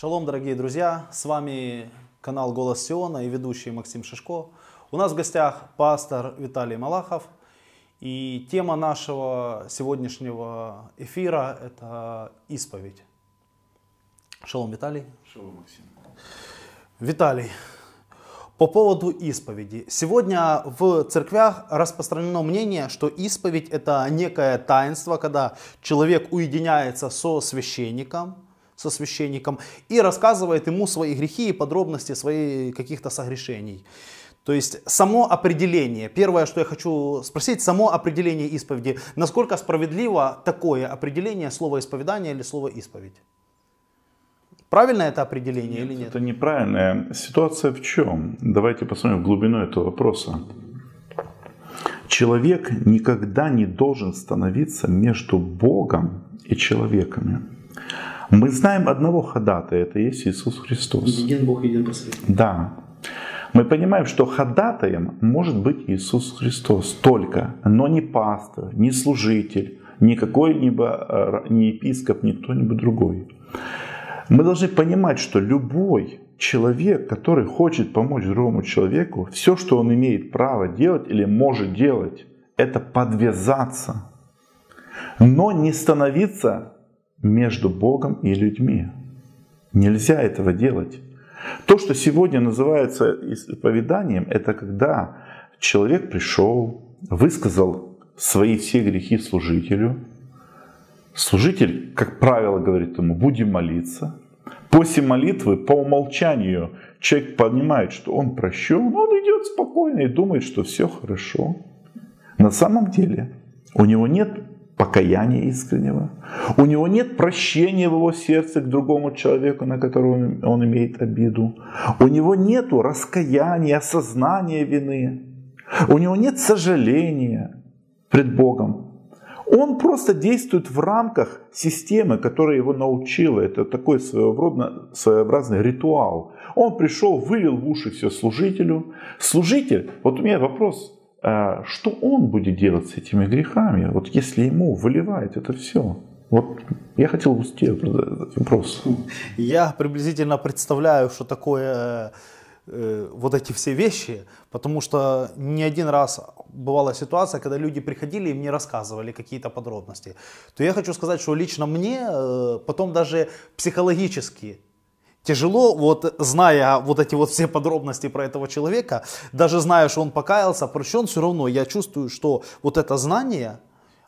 Шалом, дорогие друзья! С вами канал Голос Сиона и ведущий Максим Шишко. У нас в гостях пастор Виталий Малахов. И тема нашего сегодняшнего эфира – это исповедь. Шалом, Виталий. Шалом, Максим. Виталий, по поводу исповеди. Сегодня в церквях распространено мнение, что исповедь это некое таинство, когда человек уединяется со священником, со священником и рассказывает ему свои грехи и подробности своих каких-то согрешений. То есть само определение, первое, что я хочу спросить, само определение исповеди, насколько справедливо такое определение слова исповедания или слова исповедь? Правильно это определение нет, или нет? Это неправильная ситуация в чем? Давайте посмотрим в глубину этого вопроса. Человек никогда не должен становиться между Богом и человеками. Мы знаем одного ходатая, это есть Иисус Христос. Един Бог, един посредник. Да. Мы понимаем, что ходатаем может быть Иисус Христос только, но не пастор, не служитель, не какой-либо, э, не епископ, не кто-нибудь другой. Мы должны понимать, что любой человек, который хочет помочь другому человеку, все, что он имеет право делать или может делать, это подвязаться, но не становиться между Богом и людьми. Нельзя этого делать. То, что сегодня называется исповеданием, это когда человек пришел, высказал свои все грехи служителю, Служитель, как правило, говорит ему, будем молиться. После молитвы, по умолчанию, человек понимает, что он прощен, он идет спокойно и думает, что все хорошо. На самом деле у него нет покаяния искреннего, у него нет прощения в его сердце к другому человеку, на которого он имеет обиду, у него нет раскаяния, осознания вины, у него нет сожаления пред Богом. Он просто действует в рамках системы, которая его научила. Это такой своеобразный, своеобразный ритуал. Он пришел, вылил в уши все служителю. Служитель, вот у меня вопрос, что он будет делать с этими грехами, вот если ему выливает это все? Вот я хотел бы сделать этот вопрос. Я приблизительно представляю, что такое э, вот эти все вещи, потому что не один раз бывала ситуация, когда люди приходили и мне рассказывали какие-то подробности, то я хочу сказать, что лично мне э, потом даже психологически тяжело, вот зная вот эти вот все подробности про этого человека, даже зная, что он покаялся, прощен, все равно я чувствую, что вот это знание,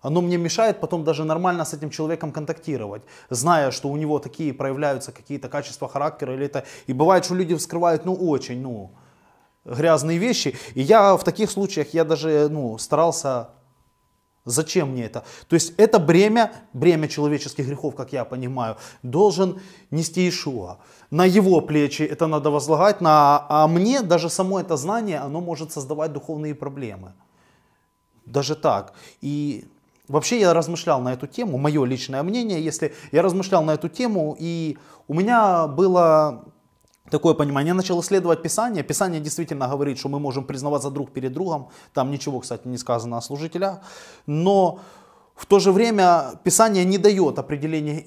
оно мне мешает потом даже нормально с этим человеком контактировать, зная, что у него такие проявляются какие-то качества характера или это, и бывает, что люди вскрывают, ну, очень, ну, грязные вещи. И я в таких случаях, я даже ну, старался, зачем мне это? То есть это бремя, бремя человеческих грехов, как я понимаю, должен нести Ишуа. На его плечи это надо возлагать, на, а мне даже само это знание, оно может создавать духовные проблемы. Даже так. И вообще я размышлял на эту тему, мое личное мнение, если я размышлял на эту тему, и у меня было такое понимание. Я начал исследовать Писание. Писание действительно говорит, что мы можем признаваться друг перед другом. Там ничего, кстати, не сказано о служителях. Но в то же время Писание не дает определения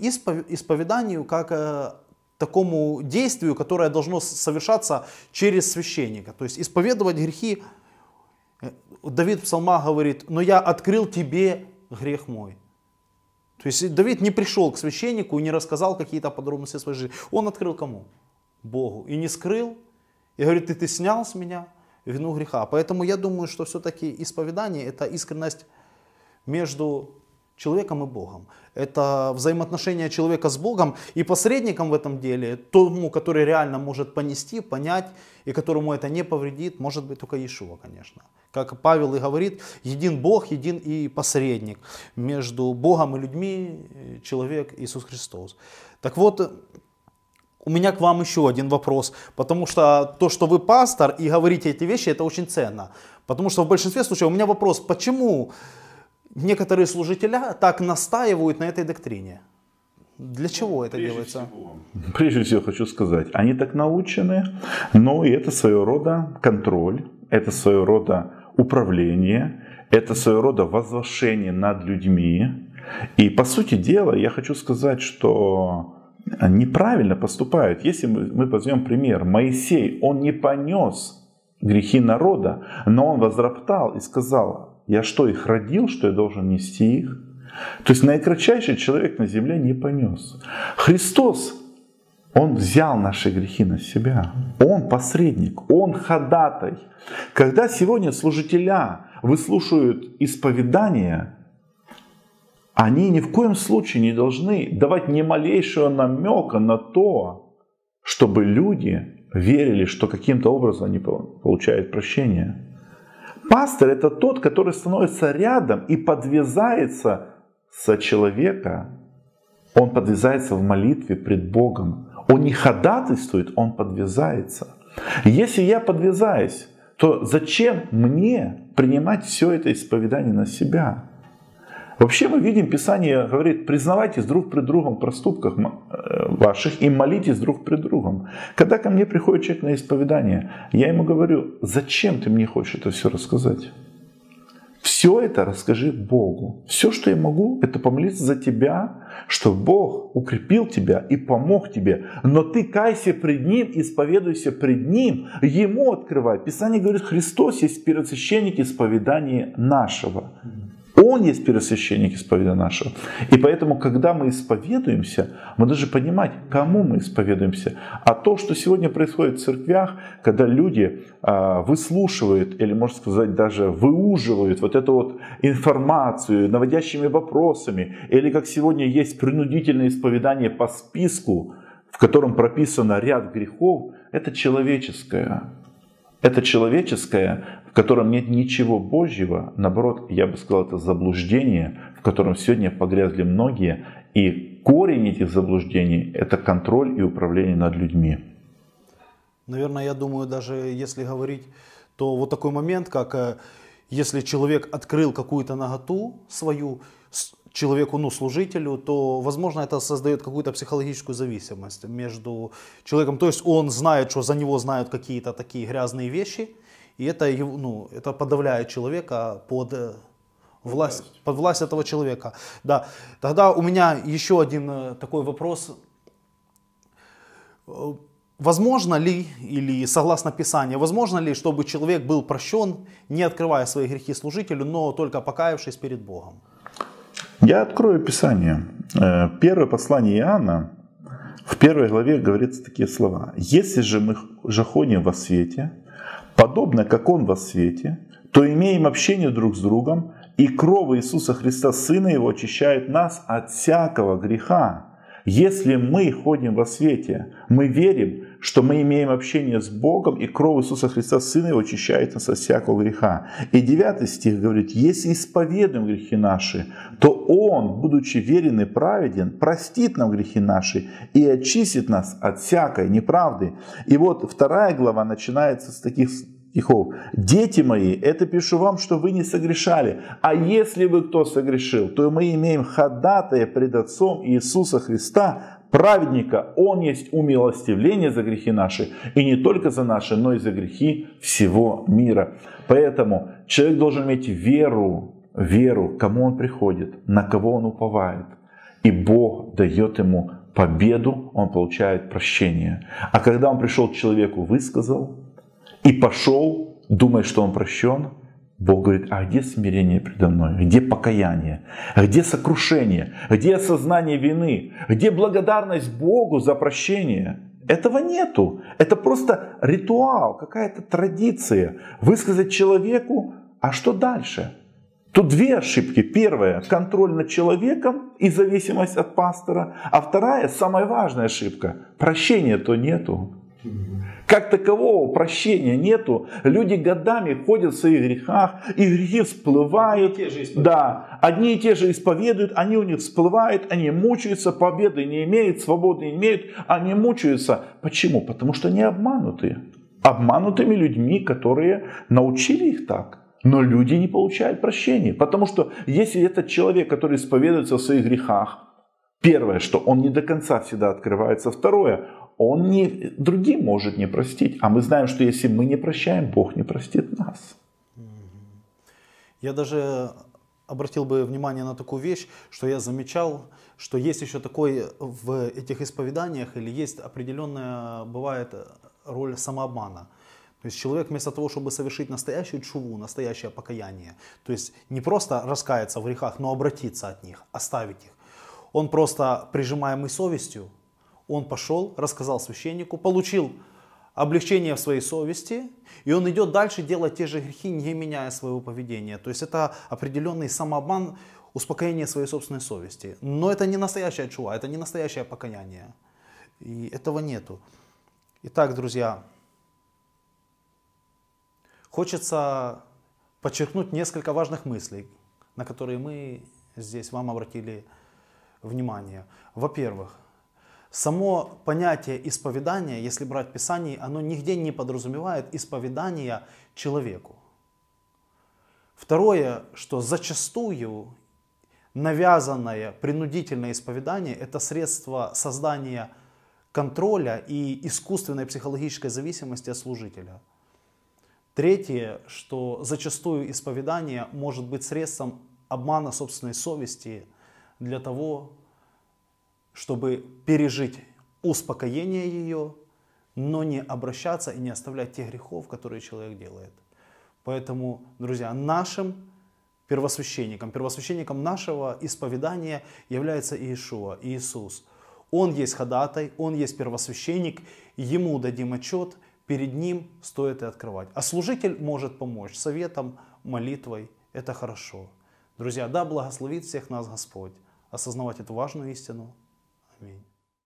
исповеданию как э, такому действию, которое должно совершаться через священника. То есть исповедовать грехи, э, Давид в псалмах говорит, но я открыл тебе грех мой. То есть Давид не пришел к священнику и не рассказал какие-то подробности своей жизни. Он открыл кому? Богу и не скрыл. И говорит, ты, ты снял с меня вину греха. Поэтому я думаю, что все-таки исповедание это искренность между человеком и Богом. Это взаимоотношение человека с Богом и посредником в этом деле, тому, который реально может понести, понять и которому это не повредит, может быть только Иешуа, конечно. Как Павел и говорит, един Бог, един и посредник между Богом и людьми, человек Иисус Христос. Так вот, у меня к вам еще один вопрос, потому что то, что вы пастор и говорите эти вещи, это очень ценно. Потому что в большинстве случаев у меня вопрос, почему некоторые служители так настаивают на этой доктрине? Для чего это прежде делается? Всего, прежде всего хочу сказать, они так научены, но и это своего рода контроль, это своего рода управление, это своего рода возвышение над людьми. И по сути дела я хочу сказать, что неправильно поступают. Если мы, возьмем пример, Моисей, он не понес грехи народа, но он возроптал и сказал, я что, их родил, что я должен нести их? То есть наикратчайший человек на земле не понес. Христос, Он взял наши грехи на себя. Он посредник, Он ходатай. Когда сегодня служителя выслушают исповедание, они ни в коем случае не должны давать ни малейшего намека на то, чтобы люди верили, что каким-то образом они получают прощение. Пастор это тот, который становится рядом и подвязается со человека. Он подвязается в молитве пред Богом. Он не ходатайствует, он подвязается. Если я подвязаюсь, то зачем мне принимать все это исповедание на себя? Вообще мы видим, Писание говорит, признавайтесь друг при другом в проступках э, ваших и молитесь друг при другом. Когда ко мне приходит человек на исповедание, я ему говорю, зачем ты мне хочешь это все рассказать? Все это расскажи Богу. Все, что я могу, это помолиться за тебя, что Бог укрепил тебя и помог тебе. Но ты кайся пред Ним, исповедуйся пред Ним, Ему открывай. Писание говорит, Христос есть первосвященник исповедания нашего. Он есть первосвященник исповедания нашего. И поэтому, когда мы исповедуемся, мы должны понимать, кому мы исповедуемся. А то, что сегодня происходит в церквях, когда люди а, выслушивают, или, можно сказать, даже выуживают вот эту вот информацию наводящими вопросами, или как сегодня есть принудительное исповедание по списку, в котором прописано ряд грехов, это человеческое. Это человеческое, в котором нет ничего Божьего, наоборот, я бы сказал, это заблуждение, в котором сегодня погрязли многие, и корень этих заблуждений – это контроль и управление над людьми. Наверное, я думаю, даже если говорить, то вот такой момент, как э, если человек открыл какую-то наготу свою, человеку, ну, служителю, то, возможно, это создает какую-то психологическую зависимость между человеком. То есть он знает, что за него знают какие-то такие грязные вещи, и это, ну, это подавляет человека под э, власть, под власть этого человека. Да. Тогда у меня еще один э, такой вопрос. Э, возможно ли, или согласно Писанию, возможно ли, чтобы человек был прощен, не открывая свои грехи служителю, но только покаявшись перед Богом? Я открою Писание. Первое послание Иоанна, в первой главе говорится такие слова. «Если же мы же ходим во свете, подобно как Он во свете, то имеем общение друг с другом, и кровь Иисуса Христа, Сына Его, очищает нас от всякого греха. Если мы ходим во свете, мы верим, что мы имеем общение с Богом, и кровь Иисуса Христа, Сына Его, очищает нас от всякого греха. И 9 стих говорит, если исповедуем грехи наши, то Он, будучи верен и праведен, простит нам грехи наши и очистит нас от всякой неправды. И вот вторая глава начинается с таких стихов. «Дети мои, это пишу вам, что вы не согрешали. А если вы кто согрешил, то мы имеем ходатая пред Отцом Иисуса Христа, праведника, Он есть умилостивление за грехи наши, и не только за наши, но и за грехи всего мира. Поэтому человек должен иметь веру, веру, кому он приходит, на кого он уповает. И Бог дает ему победу, он получает прощение. А когда он пришел к человеку, высказал и пошел, думая, что он прощен, Бог говорит, а где смирение предо мной? Где покаяние? Где сокрушение? Где осознание вины? Где благодарность Богу за прощение? Этого нету. Это просто ритуал, какая-то традиция. Высказать человеку, а что дальше? Тут две ошибки. Первая – контроль над человеком и зависимость от пастора. А вторая, самая важная ошибка – прощения то нету. Как такового прощения нету. Люди годами ходят в своих грехах, и грехи всплывают. да, одни и те же исповедуют, они у них всплывают, они мучаются, победы не имеют, свободы не имеют, они мучаются. Почему? Потому что они обмануты. Обманутыми людьми, которые научили их так. Но люди не получают прощения. Потому что если этот человек, который исповедуется в своих грехах, первое, что он не до конца всегда открывается. Второе, он не, другим может не простить. А мы знаем, что если мы не прощаем, Бог не простит нас. Я даже обратил бы внимание на такую вещь, что я замечал, что есть еще такой в этих исповеданиях, или есть определенная, бывает, роль самообмана. То есть человек вместо того, чтобы совершить настоящую чуву, настоящее покаяние, то есть не просто раскаяться в грехах, но обратиться от них, оставить их. Он просто, прижимаемый совестью, он пошел, рассказал священнику, получил облегчение в своей совести, и он идет дальше делать те же грехи, не меняя своего поведения. То есть это определенный самообман, успокоение своей собственной совести. Но это не настоящая чува, это не настоящее покаяние. И этого нету. Итак, друзья, хочется подчеркнуть несколько важных мыслей, на которые мы здесь вам обратили внимание. Во-первых, само понятие исповедания, если брать Писание, оно нигде не подразумевает исповедание человеку. Второе, что зачастую навязанное принудительное исповедание – это средство создания контроля и искусственной психологической зависимости от служителя. Третье, что зачастую исповедание может быть средством обмана собственной совести для того, чтобы пережить успокоение ее, но не обращаться и не оставлять тех грехов, которые человек делает. Поэтому, друзья, нашим первосвященником, первосвященником нашего исповедания является Иешуа, Иисус – он есть ходатай, Он есть первосвященник, ему дадим отчет, перед ним стоит и открывать. А служитель может помочь советом, молитвой, это хорошо. Друзья, да благословит всех нас Господь осознавать эту важную истину. Аминь.